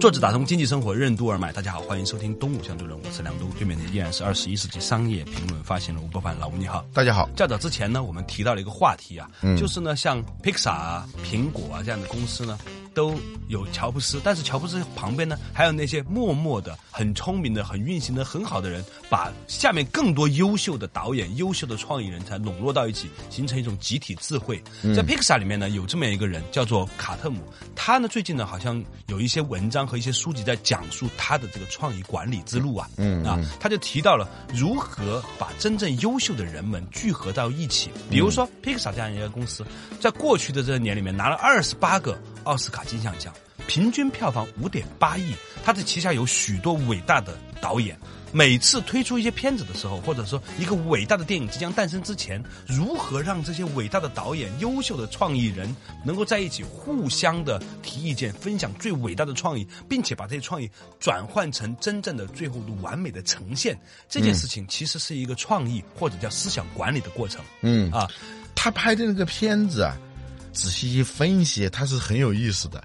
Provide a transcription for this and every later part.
作者打通经济生活任督二脉，大家好，欢迎收听东吴相对论，我是梁东，对面的依然是二十一世纪商业评论发行人吴伯凡，老吴你好，大家好。较早之前呢，我们提到了一个话题啊，就是呢，像 Pixar 啊、苹果啊这样的公司呢。都有乔布斯，但是乔布斯旁边呢，还有那些默默的、很聪明的、很运行的很好的人，把下面更多优秀的导演、优秀的创意人才笼络到一起，形成一种集体智慧。在 Pixar 里面呢，有这么一个人叫做卡特姆，他呢最近呢好像有一些文章和一些书籍在讲述他的这个创意管理之路啊，嗯啊，他就提到了如何把真正优秀的人们聚合到一起。比如说 Pixar 这样一个公司，在过去的这些年里面拿了二十八个奥斯卡。金像奖平均票房五点八亿，他的旗下有许多伟大的导演。每次推出一些片子的时候，或者说一个伟大的电影即将诞生之前，如何让这些伟大的导演、优秀的创意人能够在一起互相的提意见、分享最伟大的创意，并且把这些创意转换成真正的最后的完美的呈现，这件事情其实是一个创意或者叫思想管理的过程。嗯啊，他拍的那个片子啊。仔细一分析，它是很有意思的。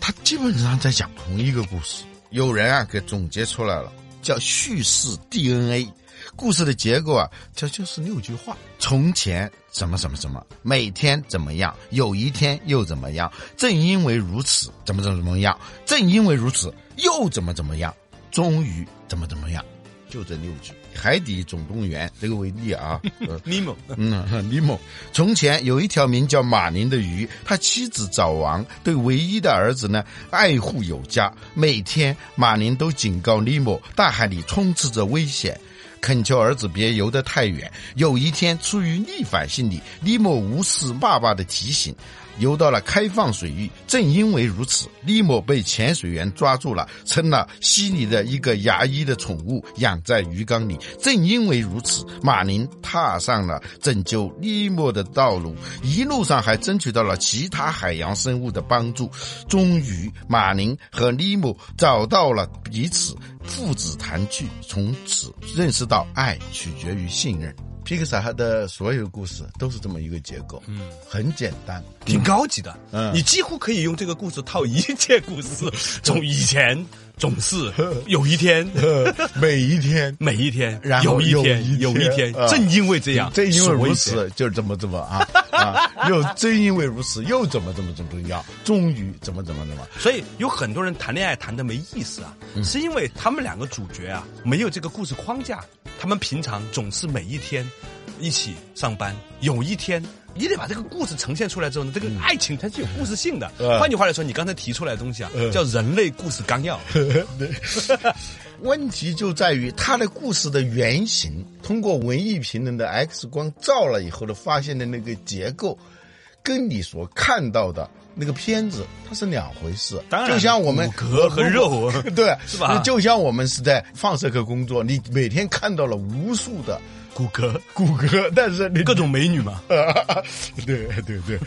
它基本上在讲同一个故事。有人啊给总结出来了，叫叙事 DNA。故事的结构啊，这就是六句话：从前怎么怎么怎么，每天怎么样，有一天又怎么样？正因为如此，怎么怎么怎么样？正因为如此，又怎么怎么样？终于怎么怎么样？就这六句。海底总动员这个为例啊，尼莫，嗯，尼莫。从前有一条名叫马林的鱼，他妻子早亡，对唯一的儿子呢爱护有加。每天马林都警告尼莫，大海里充斥着危险，恳求儿子别游得太远。有一天，出于逆反心理，尼莫无视爸爸的提醒。游到了开放水域，正因为如此，利莫被潜水员抓住了，成了溪里的一个牙医的宠物，养在鱼缸里。正因为如此，马林踏上了拯救利莫的道路，一路上还争取到了其他海洋生物的帮助。终于，马林和利莫找到了彼此，父子团聚，从此认识到爱取决于信任。皮克萨的所有故事都是这么一个结构，嗯，很简单，挺高级的，嗯，你几乎可以用这个故事套一切故事，从以前。总是有一天，每一天，每一天，然后有一天，有一天，正因为这样，正因为如此，就怎么怎么啊啊！又正因为如此，又怎么怎么怎么样？终于怎么怎么怎么？所以有很多人谈恋爱谈的没意思啊，是因为他们两个主角啊没有这个故事框架，他们平常总是每一天一起上班，有一天。你得把这个故事呈现出来之后呢，这个爱情它是有故事性的。换句话来说，你刚才提出来的东西啊，叫人类故事纲要。问题就在于它的故事的原型，通过文艺评论的 X 光照了以后呢，发现的那个结构，跟你所看到的那个片子它是两回事。当然，就像我们壳和肉，对，是吧？就像我们是在放射科工作，你每天看到了无数的。骨骼，骨骼，但是各种美女嘛，对对对。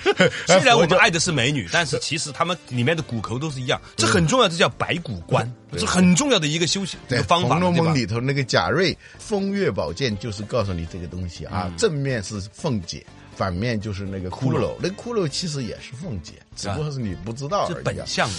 虽然我们爱的是美女，但是其实他们里面的骨头都是一样，这很重要，这叫白骨观，这很重要的一个修行的方法。《红楼梦》里头那个贾瑞风月宝鉴就是告诉你这个东西啊，正面是凤姐，反面就是那个骷髅，那骷髅其实也是凤姐，只不过是你不知道而已。本相嘛。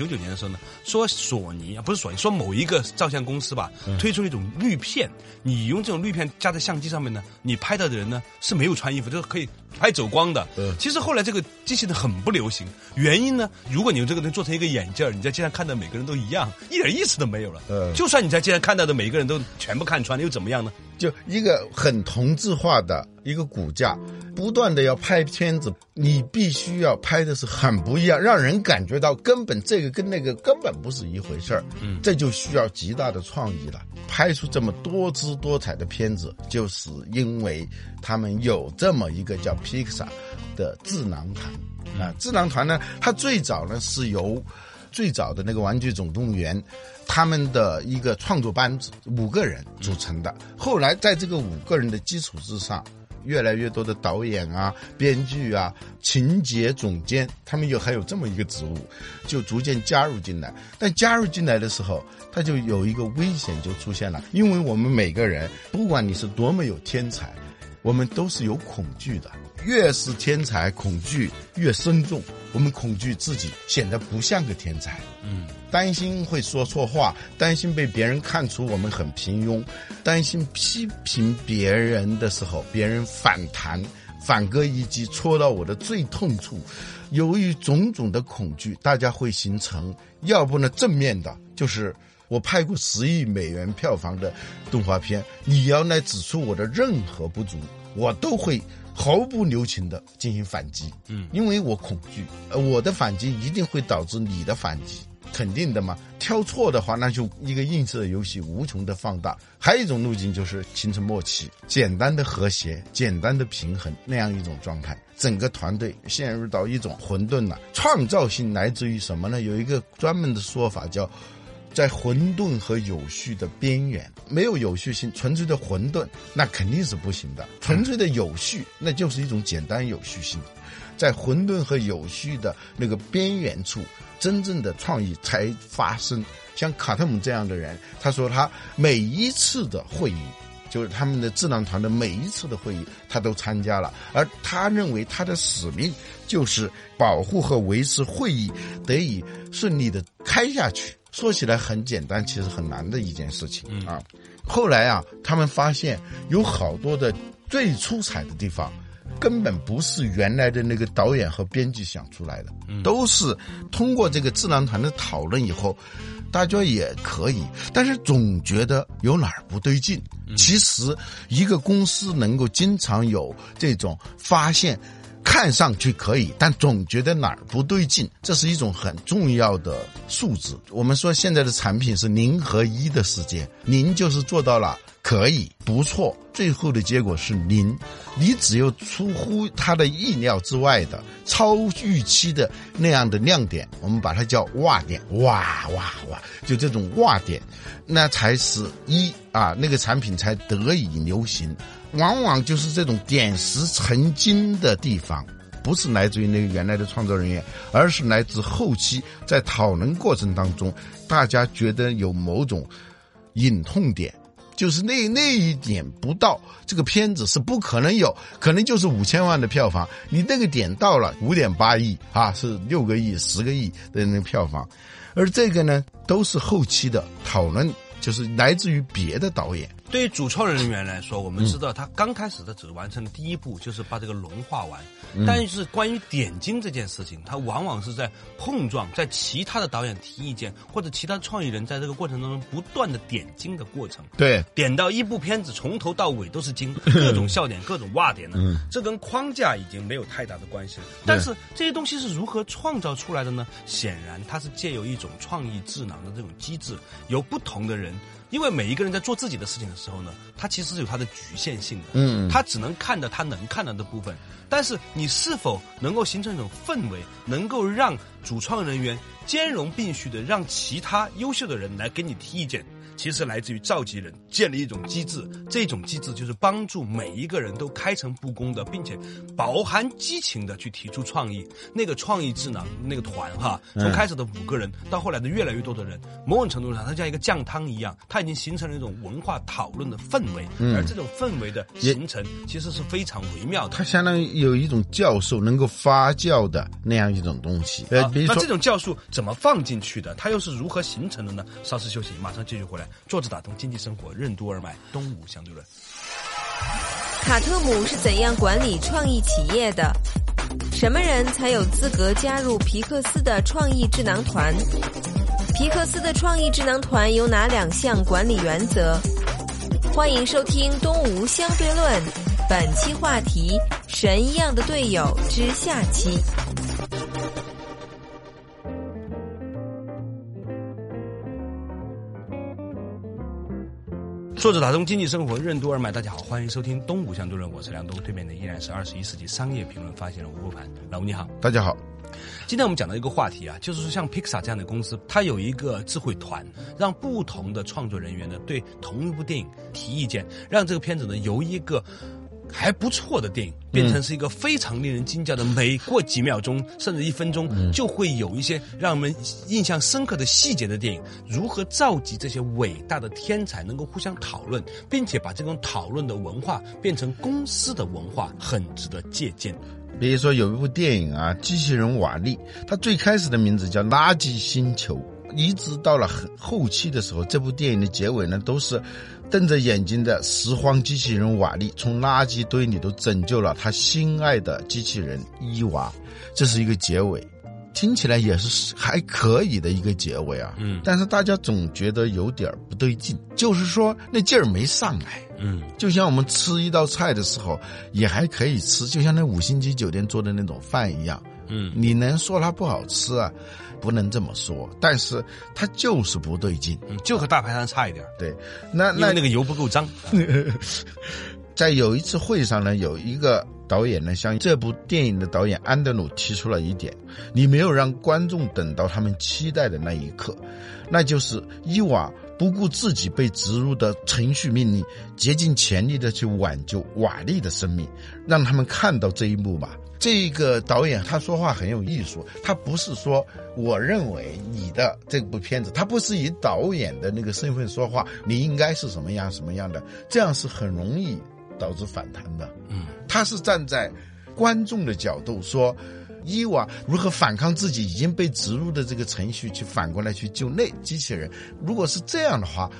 九九年的时候呢，说索尼啊，不是索尼，说某一个照相公司吧，推出一种滤片，你用这种滤片加在相机上面呢，你拍到的人呢是没有穿衣服，就是可以拍走光的。其实后来这个机器呢很不流行，原因呢，如果你用这个东西做成一个眼镜你在街上看到每个人都一样，一点意思都没有了。就算你在街上看到的每一个人都全部看穿了，又怎么样呢？就一个很同质化的一个骨架，不断的要拍片子，你必须要拍的是很不一样，让人感觉到根本这个跟那个根本不是一回事儿。嗯，这就需要极大的创意了。拍出这么多姿多彩的片子，就是因为他们有这么一个叫 Pixar 的智囊团啊。智囊团呢，它最早呢是由最早的那个《玩具总动员》，他们的一个创作班子五个人组成的。后来在这个五个人的基础之上，越来越多的导演啊、编剧啊、情节总监，他们又还有这么一个职务，就逐渐加入进来。但加入进来的时候，他就有一个危险就出现了，因为我们每个人，不管你是多么有天才，我们都是有恐惧的。越是天才，恐惧越深重。我们恐惧自己显得不像个天才，嗯，担心会说错话，担心被别人看出我们很平庸，担心批评别人的时候别人反弹，反戈一击戳到我的最痛处。由于种种的恐惧，大家会形成，要不呢正面的，就是我拍过十亿美元票房的动画片，你要来指出我的任何不足，我都会。毫不留情的进行反击，嗯，因为我恐惧，呃，我的反击一定会导致你的反击，肯定的嘛。挑错的话，那就一个映射游戏无穷的放大。还有一种路径就是形成默契，简单的和谐，简单的平衡那样一种状态，整个团队陷入到一种混沌了。创造性来自于什么呢？有一个专门的说法叫。在混沌和有序的边缘，没有有序性，纯粹的混沌，那肯定是不行的。纯粹的有序，那就是一种简单有序性。在混沌和有序的那个边缘处，真正的创意才发生。像卡特姆这样的人，他说他每一次的会议，就是他们的智囊团的每一次的会议，他都参加了。而他认为他的使命就是保护和维持会议得以顺利的开下去。说起来很简单，其实很难的一件事情啊。后来啊，他们发现有好多的最出彩的地方，根本不是原来的那个导演和编剧想出来的，都是通过这个智囊团的讨论以后，大家也可以，但是总觉得有哪儿不对劲。其实一个公司能够经常有这种发现。看上去可以，但总觉得哪儿不对劲，这是一种很重要的素质。我们说现在的产品是零和一的世界，零就是做到了可以不错，最后的结果是零。你只有出乎他的意料之外的、超预期的那样的亮点，我们把它叫哇点，哇哇哇，就这种哇点，那才是一啊，那个产品才得以流行。往往就是这种点石成金的地方，不是来自于那个原来的创作人员，而是来自后期在讨论过程当中，大家觉得有某种隐痛点，就是那那一点不到，这个片子是不可能有，可能就是五千万的票房，你那个点到了五点八亿啊，是六个亿、十个亿的那个票房，而这个呢，都是后期的讨论，就是来自于别的导演。对于主创人员来说，我们知道他刚开始的只完成了第一步，就是把这个龙画完。但是关于点睛这件事情，他往往是在碰撞，在其他的导演提意见或者其他创意人在这个过程当中不断的点睛的过程。对，点到一部片子从头到尾都是睛，各种笑点、各种哇点的。这跟框架已经没有太大的关系了。但是这些东西是如何创造出来的呢？显然，它是借由一种创意智囊的这种机制，由不同的人。因为每一个人在做自己的事情的时候呢，他其实是有他的局限性的，嗯，他只能看到他能看到的部分。但是你是否能够形成一种氛围，能够让主创人员兼容并蓄的让其他优秀的人来给你提意见？其实来自于召集人建立一种机制，这种机制就是帮助每一个人都开诚布公的，并且饱含激情的去提出创意。那个创意智囊那个团哈，从开始的五个人到后来的越来越多的人，某种程度上，它像一个酱汤一样，它已经形成了一种文化讨论的氛围。而这种氛围的形成，其实是非常微妙的。它相当于有一种教授能够发酵的那样一种东西。呃，那这种酵素怎么放进去的？它又是如何形成的呢？稍事休息，马上继续回来。坐着打通经济生活任督二脉，东吴相对论。卡特姆是怎样管理创意企业的？什么人才有资格加入皮克斯的创意智囊团？皮克斯的创意智囊团有哪两项管理原则？欢迎收听《东吴相对论》，本期话题：神一样的队友之下期。作者打通经济生活任督二脉，大家好，欢迎收听东吴相对论，我是梁东，对面的依然是二十一世纪商业评论发现人吴不凡，老吴你好，大家好。今天我们讲到一个话题啊，就是说像 Pixar 这样的公司，它有一个智慧团，让不同的创作人员呢对同一部电影提意见，让这个片子呢由一个。还不错的电影，变成是一个非常令人惊叫的，每过几秒钟 甚至一分钟，就会有一些让我们印象深刻的细节的电影。如何召集这些伟大的天才，能够互相讨论，并且把这种讨论的文化变成公司的文化，很值得借鉴。比如说有一部电影啊，《机器人瓦力》，它最开始的名字叫《垃圾星球》，一直到了很后期的时候，这部电影的结尾呢，都是瞪着眼睛的拾荒机器人瓦力从垃圾堆里头拯救了他心爱的机器人伊娃，这是一个结尾，听起来也是还可以的一个结尾啊。嗯但是大家总觉得有点不对劲，就是说那劲儿没上来。嗯，就像我们吃一道菜的时候，也还可以吃，就像那五星级酒店做的那种饭一样。嗯，你能说它不好吃啊？不能这么说，但是它就是不对劲。嗯就和大排档差一点，对，那那那个油不够脏。在有一次会上呢，有一个导演呢，向这部电影的导演安德鲁提出了一点：你没有让观众等到他们期待的那一刻，那就是伊娃不顾自己被植入的程序命令，竭尽全力的去挽救瓦力的生命，让他们看到这一幕吧。这个导演他说话很有艺术，他不是说我认为你的这部片子，他不是以导演的那个身份说话，你应该是什么样什么样的，这样是很容易导致反弹的。嗯，他是站在观众的角度说，伊娃如何反抗自己已经被植入的这个程序，去反过来去救那机器人。如果是这样的话，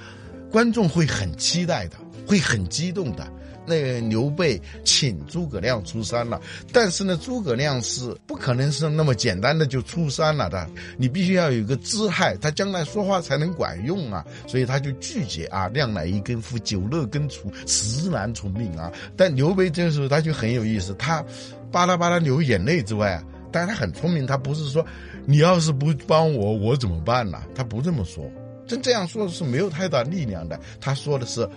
观众会很期待的，会很激动的。那个刘备请诸葛亮出山了，但是呢，诸葛亮是不可能是那么简单的就出山了的，你必须要有一个姿态，他将来说话才能管用啊，所以他就拒绝啊，亮乃一根夫，酒肉根除，实难从命啊。但刘备这时候他就很有意思，他巴拉巴拉流眼泪之外啊，但是他很聪明，他不是说你要是不帮我，我怎么办呢？他不这么说，真这样说是没有太大力量的。他说的是。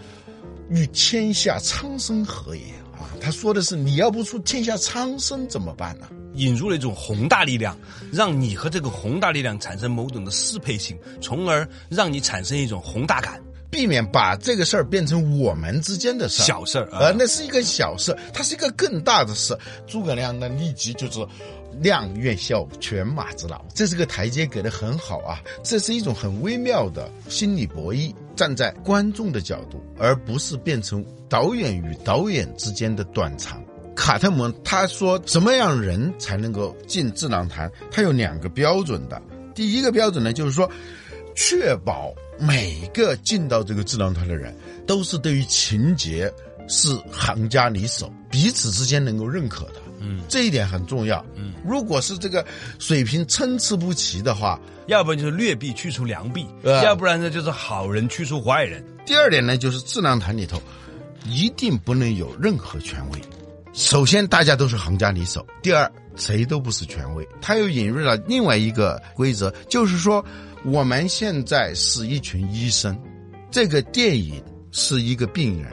与天下苍生何也啊？他说的是你要不出天下苍生怎么办呢？引入了一种宏大力量，让你和这个宏大力量产生某种的适配性，从而让你产生一种宏大感。避免把这个事儿变成我们之间的事儿，小事儿啊呃，那是一个小事，它是一个更大的事。诸葛亮呢，立即就是亮愿效犬马之劳，这是个台阶给的很好啊，这是一种很微妙的心理博弈，站在观众的角度，而不是变成导演与导演之间的短长。卡特蒙他说，什么样人才能够进智囊团？他有两个标准的。第一个标准呢，就是说，确保每个进到这个智囊团的人，都是对于情节是行家里手，彼此之间能够认可的。嗯，这一点很重要。嗯，如果是这个水平参差不齐的话，要不然就是劣币驱除良币，呃要不然呢就是好人驱除坏人。第二点呢，就是智囊团里头一定不能有任何权威。首先，大家都是行家里手；第二，谁都不是权威。他又引入了另外一个规则，就是说，我们现在是一群医生，这个电影是一个病人。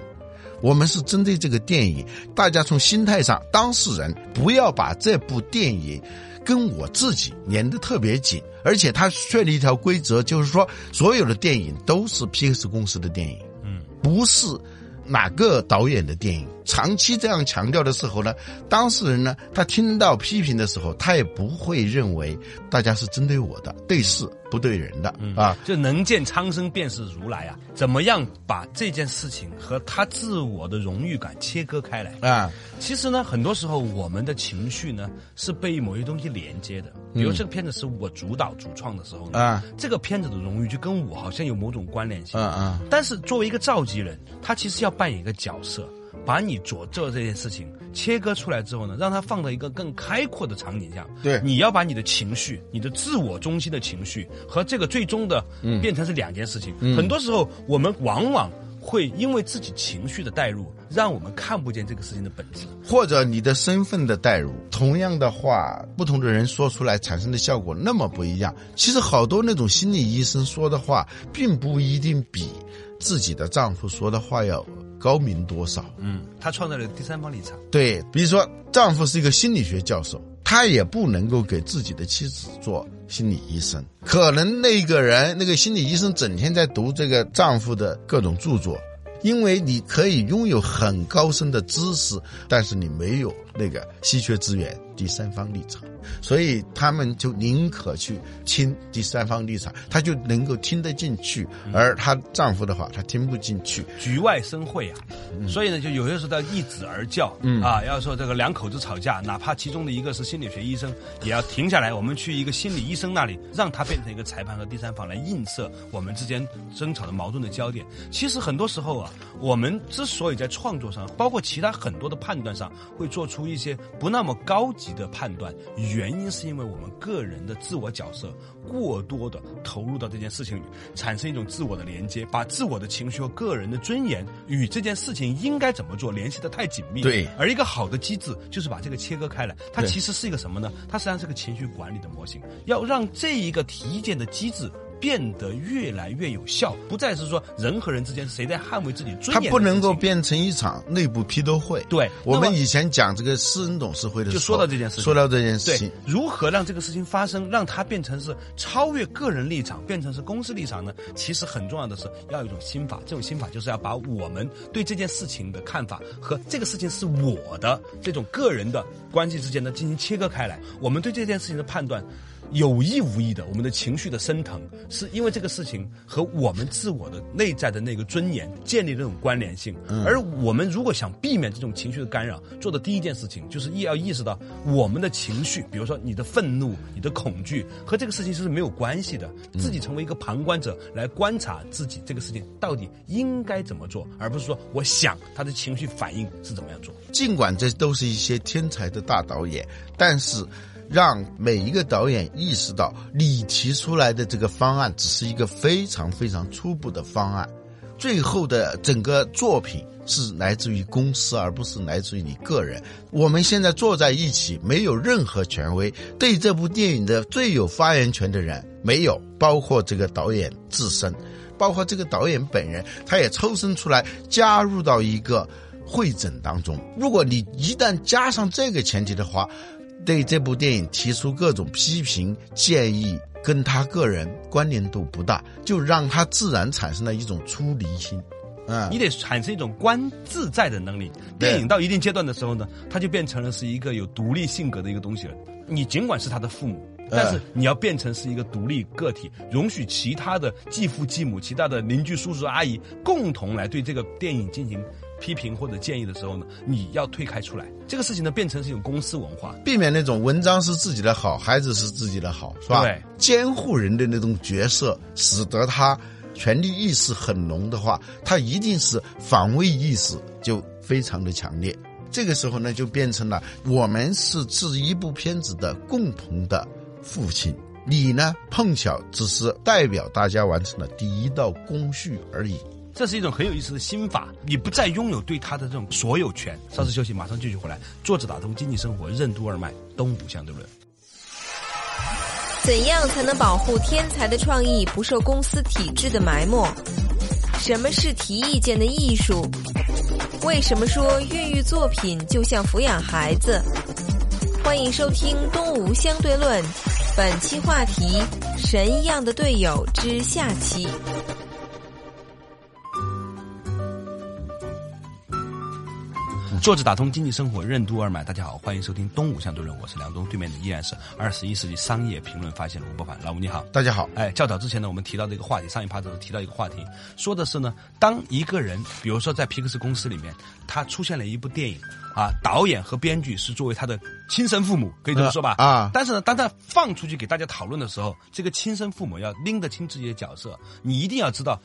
我们是针对这个电影，大家从心态上，当事人不要把这部电影跟我自己连得特别紧，而且他确立一条规则，就是说所有的电影都是 PX 公司的电影，嗯，不是哪个导演的电影。长期这样强调的时候呢，当事人呢，他听到批评的时候，他也不会认为大家是针对我的，对事不对人的、啊。就能见苍生便是如来啊！怎么样把这件事情和他自我的荣誉感切割开来？啊，其实呢，很多时候我们的情绪呢是被某些东西连接的。比如这个片子是我主导主创的时候呢，啊这个片子的荣誉就跟我好像有某种关联性。嗯嗯但是作为一个召集人，他其实要扮演一个角色，把你所做这件事情切割出来之后呢，让它放到一个更开阔的场景下。对你要把你的情绪、你的自我中心的情绪和这个最终的变成是两件事情。很多时候，我们往往会因为自己情绪的带入，让我们看不见这个事情的本质。或者你的身份的代入，同样的话，不同的人说出来产生的效果那么不一样。其实好多那种心理医生说的话，并不一定比自己的丈夫说的话要高明多少。嗯，他创造了第三方立场。对，比如说丈夫是一个心理学教授，他他也不能够给自己的妻子做心理医生。可能那个人，那个心理医生整天在读这个丈夫的各种著作，因为你可以拥有很高深的知识，但是你没有那个稀缺资源第三方立场，所以他们就宁可去听第三方立场，他就能够听得进去，而她丈夫的话，他听不进去。局外生会啊，所以呢，就有些时候要一子而教，嗯。啊，要说这个两口子吵架，哪怕其中的一个是心理学医生，也要停下来，我们去一个心理医生那里，让他变成一个裁判和第三方来映射我们之间争吵的矛盾的焦点。其实很多时候啊，我们之所以在创作上，包括其他很多的判断上，会做出一些不那么高级的判断，原因是因为我们个人的自我角色过多的投入到这件事情里，产生一种自我的连接，把自我的情绪和个人的尊严与这件事情应该怎么做联系的太紧密。对而一个好的机制就是把这个切割开来，它其实是一个什么呢？它实际上是个情绪管理的模型，要让这一个体检的机制。变得越来越有效，不再是说人和人之间谁在捍卫自己尊严的事情，它不能够变成一场内部批斗会。对我们以前讲这个私人董事会的时候，就说到这件事情说到这件事对情，，如何让这个事情发生，让它变成是超越个人立场，变成是公司立场呢？其实很重要的是要有一种心法，这种心法就是要把我们对这件事情的看法和这个事情是我的这种个人的关系之间呢进行切割开来。我们对这件事情的判断。有意无意的，我们的情绪的升腾，是因为这个事情和我们自我的内在的那个尊严建立了这种关联性。而我们如果想避免这种情绪的干扰，做的第一件事情就是意要意识到我们的情绪，比如说你的愤怒、你的恐惧和这个事情是没有关系的，自己成为一个旁观者来观察自己这个事情到底应该怎么做，而不是说我想他的情绪反应是怎么样做。尽管这都是一些天才的大导演，但是让每一个导演意识到，你提出来的这个方案只是一个非常非常初步的方案，最后的整个作品是来自于公司，而不是来自于你个人。我们现在坐在一起，没有任何权威，对这部电影的最有发言权的人没有，包括这个导演自身。包括这个导演本人，他也抽身出来加入到一个会诊当中。如果你一旦加上这个前提的话，对这部电影提出各种批评建议，跟他个人关联度不大，就让他自然产生了一种出离心。嗯、你得产生一种观自在的能力。电影到一定阶段的时候呢，他就变成了是一个有独立性格的一个东西了。你尽管是他的父母，但是你要变成是一个独立个体，容许其他的继父继母、其他的邻居叔叔阿姨共同来对这个电影进行批评或者建议的时候呢，你要退开出来。这个事情呢，变成是一种公司文化。避免那种文章是自己的好，孩子是自己的好，是吧？对，监护人的那种角色，使得他权力意识很浓的话，他一定是防卫意识就非常的强烈。这个时候呢，就变成了我们是这一部片子的共同的父亲，你呢碰巧只是代表大家完成了第一道工序而已。这是一种很有意思的心法，你不再拥有对他的这种所有权。稍事休息，马上继续回来。坐着打通经济生活，任督二脉，东吴相对论。怎样才能保护天才的创意不受公司体制的埋没？什么是提意见的艺术？为什么说孕育作品就像抚养孩子？欢迎收听《东吴相对论》，本期话题：神一样的队友之下期。坐着打通经济生活，任督二脉。大家好，欢迎收听《东吴相对论》，我是梁东，对面的依然是二十一世纪商业评论发现人吴伯凡。老吴你好。大家好，哎，较早之前呢，我们提到这个话题，上一趴的时候提到一个话题，说的是呢，当一个人，比如说在皮克斯公司里面，他出现了一部电影，啊，导演和编剧是作为他的亲生父母，可以这么说吧？啊啊但是呢，当他放出去给大家讨论的时候，这个亲生父母要拎得清自己的角色，你一定要知道。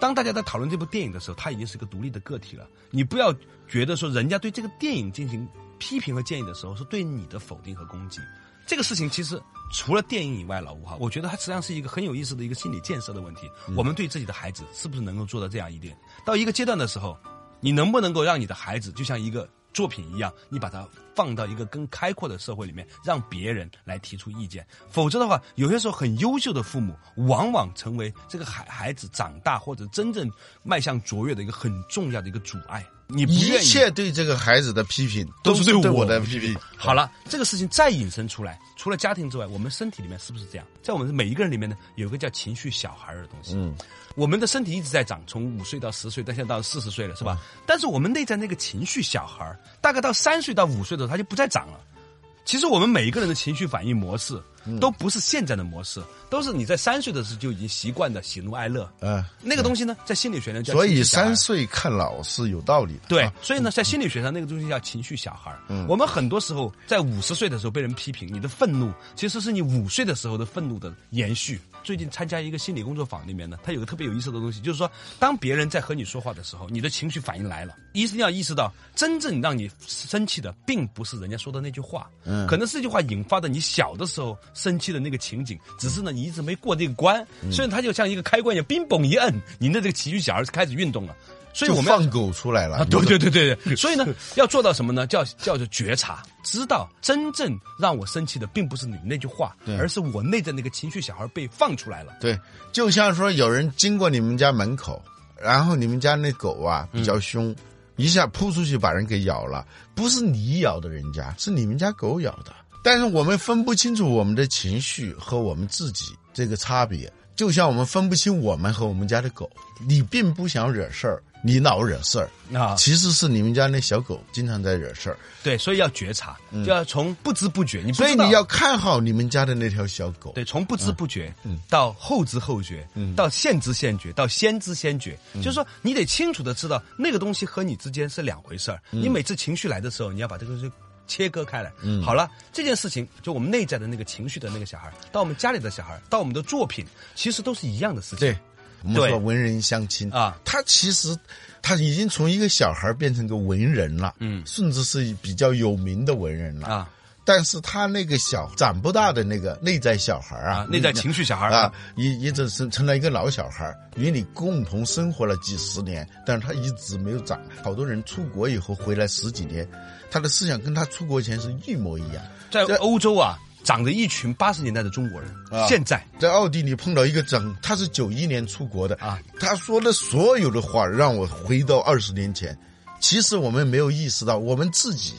当大家在讨论这部电影的时候，他已经是个独立的个体了。你不要觉得说人家对这个电影进行批评和建议的时候，是对你的否定和攻击。这个事情其实除了电影以外，老吴哈，我觉得它实际上是一个很有意思的一个心理建设的问题。我们对自己的孩子是不是能够做到这样一点？到一个阶段的时候，你能不能够让你的孩子就像一个作品一样，你把它放到一个更开阔的社会里面，让别人来提出意见。否则的话，有些时候很优秀的父母，往往成为这个孩孩子长大或者真正迈向卓越的一个很重要的一个阻碍。你一切对这个孩子的批评都是对我是对我的批评。好了，这个事情再引申出来，除了家庭之外，我们身体里面是不是这样？在我们每一个人里面呢，有一个叫情绪小孩儿的东西。嗯，我们的身体一直在长，从五岁到十岁，到现在到四十岁了，是吧？但是我们内在那个情绪小孩儿，大概到三岁到五岁的时候，他就不再长了。其实我们每一个人的情绪反应模式，都不是现在的模式，都是你在三岁的时候就已经习惯的喜怒哀乐。嗯，那个东西呢，在心理学上叫所以三岁看老是有道理的。对啊，所以呢，在心理学上，那个东西叫情绪小孩儿。我们很多时候在五十岁的时候被人批评，你的愤怒其实是你五岁的时候的愤怒的延续。最近参加一个心理工作坊里面呢，他有个特别有意思的东西，就是说，当别人在和你说话的时候，你的情绪反应来了，一定要意识到，真正让你生气的，并不是人家说的那句话，嗯，可能是这句话引发的你小的时候生气的那个情景，只是呢你一直没过这个关，所以它就像一个开关一样，冰嘣一摁，您的这个情绪小孩就开始运动了。所以就我们放狗出来了。啊，对对对对对，所以呢，要做到什么呢？叫叫做觉察，知道真正让我生气的，并不是你那句话，而是我内在那个情绪小孩被放出来了。对，就像说有人经过你们家门口，然后你们家那狗啊比较凶，一下扑出去把人给咬了，不是你咬的人家，是你们家狗咬的。但是我们分不清楚我们的情绪和我们自己这个差别，就像我们分不清我们和我们家的狗。你并不想惹事儿，你老惹事儿。啊。其实是你们家那小狗经常在惹事儿，对，所以要觉察，就要从不知不觉，你所以你要看好你们家的那条小狗。对，从不知不觉，到后知后觉，到现知现觉，到先知先觉，就是说你得清楚的知道那个东西和你之间是两回事儿。你每次情绪来的时候，你要把这个东西切割开来。嗯。好了，这件事情就我们内在的那个情绪的那个小孩，到我们家里的小孩，到我们的作品，其实都是一样的事情。对，我们说文人相亲啊，他其实他已经从一个小孩变成个文人了，嗯甚至是比较有名的文人了啊。但是他那个小长不大的那个内在小孩啊啊，内在情绪小孩啊，一一直是成了一个老小孩，与你共同生活了几十年，但是他一直没有长。好多人出国以后回来十几年，他的思想跟他出国前是一模一样。在这欧洲啊，长着一群八十年代的中国人，啊现在在奥地利碰到一个整，他是九一年出国的啊，他说的所有的话让我回到二十年前。其实我们没有意识到，我们自己，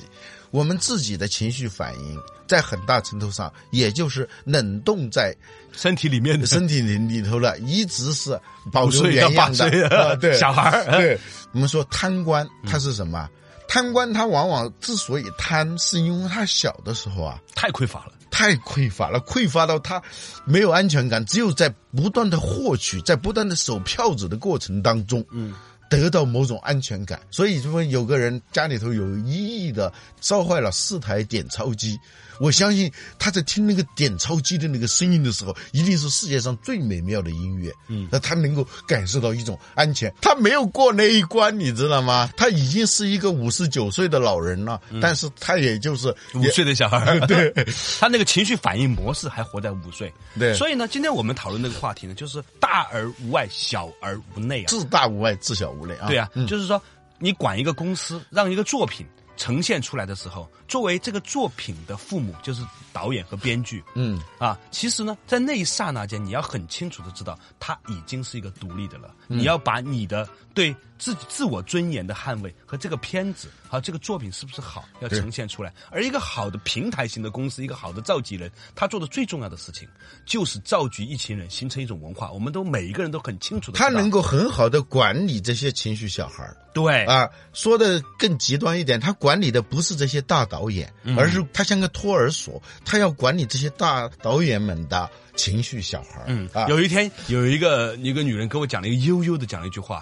我们自己的情绪反应，在很大程度上，也就是冷冻在身体里面的身体里里头了，一直是保五留岁到八原样的。啊对，小孩儿对，我们说贪官，他是什么？贪官他往往之所以贪，是因为他小的时候啊，太匮乏了。太匮乏了，匮乏到他没有安全感，只有在不断的获取，在不断的守票子的过程当中，嗯，得到某种安全感。所以就说，有个人家里头有一亿的烧坏了四台点钞机，我相信他在听那个点钞机的那个声音的时候，一定是世界上最美妙的音乐。嗯，那他能够感受到一种安全。他没有过那一关，你知道吗？他已经是一个五十九岁的老人了，但是他也就是五岁的小孩儿，对，他那个情绪反应模式还活在五岁。对所以呢，今天我们讨论那个话题呢，就是大而无外，小而无内啊。自大无外，自小无内啊。对啊，就是说，你管一个公司，让一个作品呈现出来的时候，作为这个作品的父母，就是导演和编剧，嗯啊，其实呢，在那一刹那间，你要很清楚的知道，他已经是一个独立的了。你要把你的对自己自我尊严的捍卫和这个片子和这个作品是不是好，要呈现出来。而一个好的平台型的公司，一个好的召集人，他做的最重要的事情就是召集一群人，形成一种文化。我们都每一个人都很清楚的，他能够很好的管理这些情绪小孩儿对啊。说的更极端一点，他管理的不是这些大导演，而是他像个托儿所，他要管理这些大导演们的情绪小孩儿。嗯啊，有一天有一个一个女人跟我讲了一个悠悠的讲了一句话，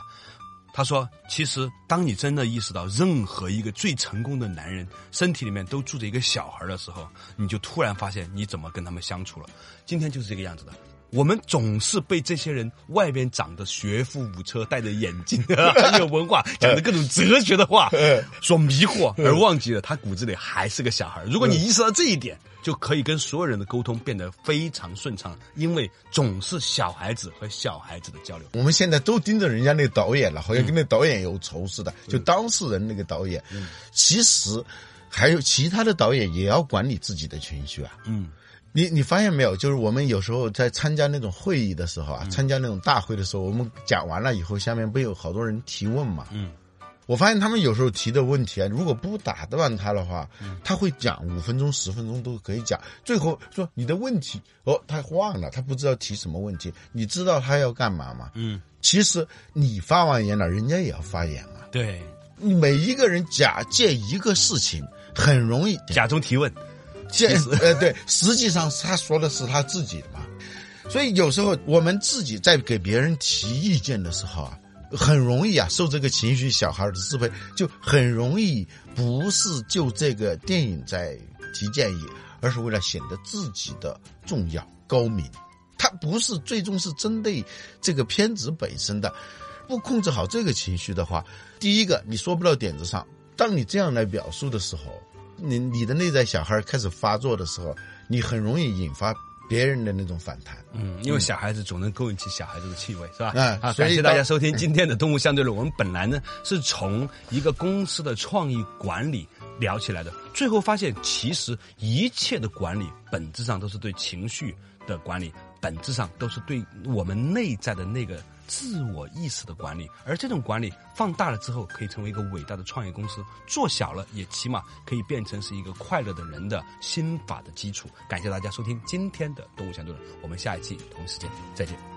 她说：“其实当你真的意识到任何一个最成功的男人身体里面都住着一个小孩的时候，你就突然发现你怎么跟他们相处了。今天就是这个样子的。”我们总是被这些人外边长得学富五车、戴着眼镜、很有文化、讲的各种哲学的话 所迷惑，而忘记了他骨子里还是个小孩。如果你意识到这一点，就可以跟所有人的沟通变得非常顺畅，因为总是小孩子和小孩子的交流。我们现在都盯着人家那导演了，好像跟那导演有仇似的，就当事人那个导演。嗯其实，还有其他的导演也要管理自己的情绪啊。嗯，你你发现没有？就是我们有时候在参加那种会议的时候啊，嗯参加那种大会的时候，我们讲完了以后，下面不有好多人提问嘛？嗯，我发现他们有时候提的问题啊，如果不打断他的话，嗯他会讲五分钟、十分钟都可以讲。最后说你的问题哦，他忘了，他不知道提什么问题。你知道他要干嘛吗？嗯，其实你发完言了，人家也要发言啊。对，你每一个人假借一个事情，很容易假装提问，这其实呃对，实际上他说的是他自己的嘛，所以有时候我们自己在给别人提意见的时候啊，很容易啊受这个情绪小孩的支配，就很容易不是就这个电影在提建议，而是为了显得自己的重要高明，他不是最终是针对这个片子本身的。不控制好这个情绪的话，第一个你说不到点子上。当你这样来表述的时候，你你的内在小孩开始发作的时候，你很容易引发别人的那种反弹。嗯，因为小孩子总能勾引起小孩子的气味，是吧？嗯啊，感谢大家收听今天的《动物相对论》。我们本来呢是从一个公司的创意管理聊起来的，最后发现其实一切的管理本质上都是对情绪的管理，本质上都是对我们内在的那个自我意识的管理。而这种管理放大了之后，可以成为一个伟大的创业公司；做小了，也起码可以变成是一个快乐的人的心法的基础。感谢大家收听今天的《动物相对论》，我们下一期同一时间再见。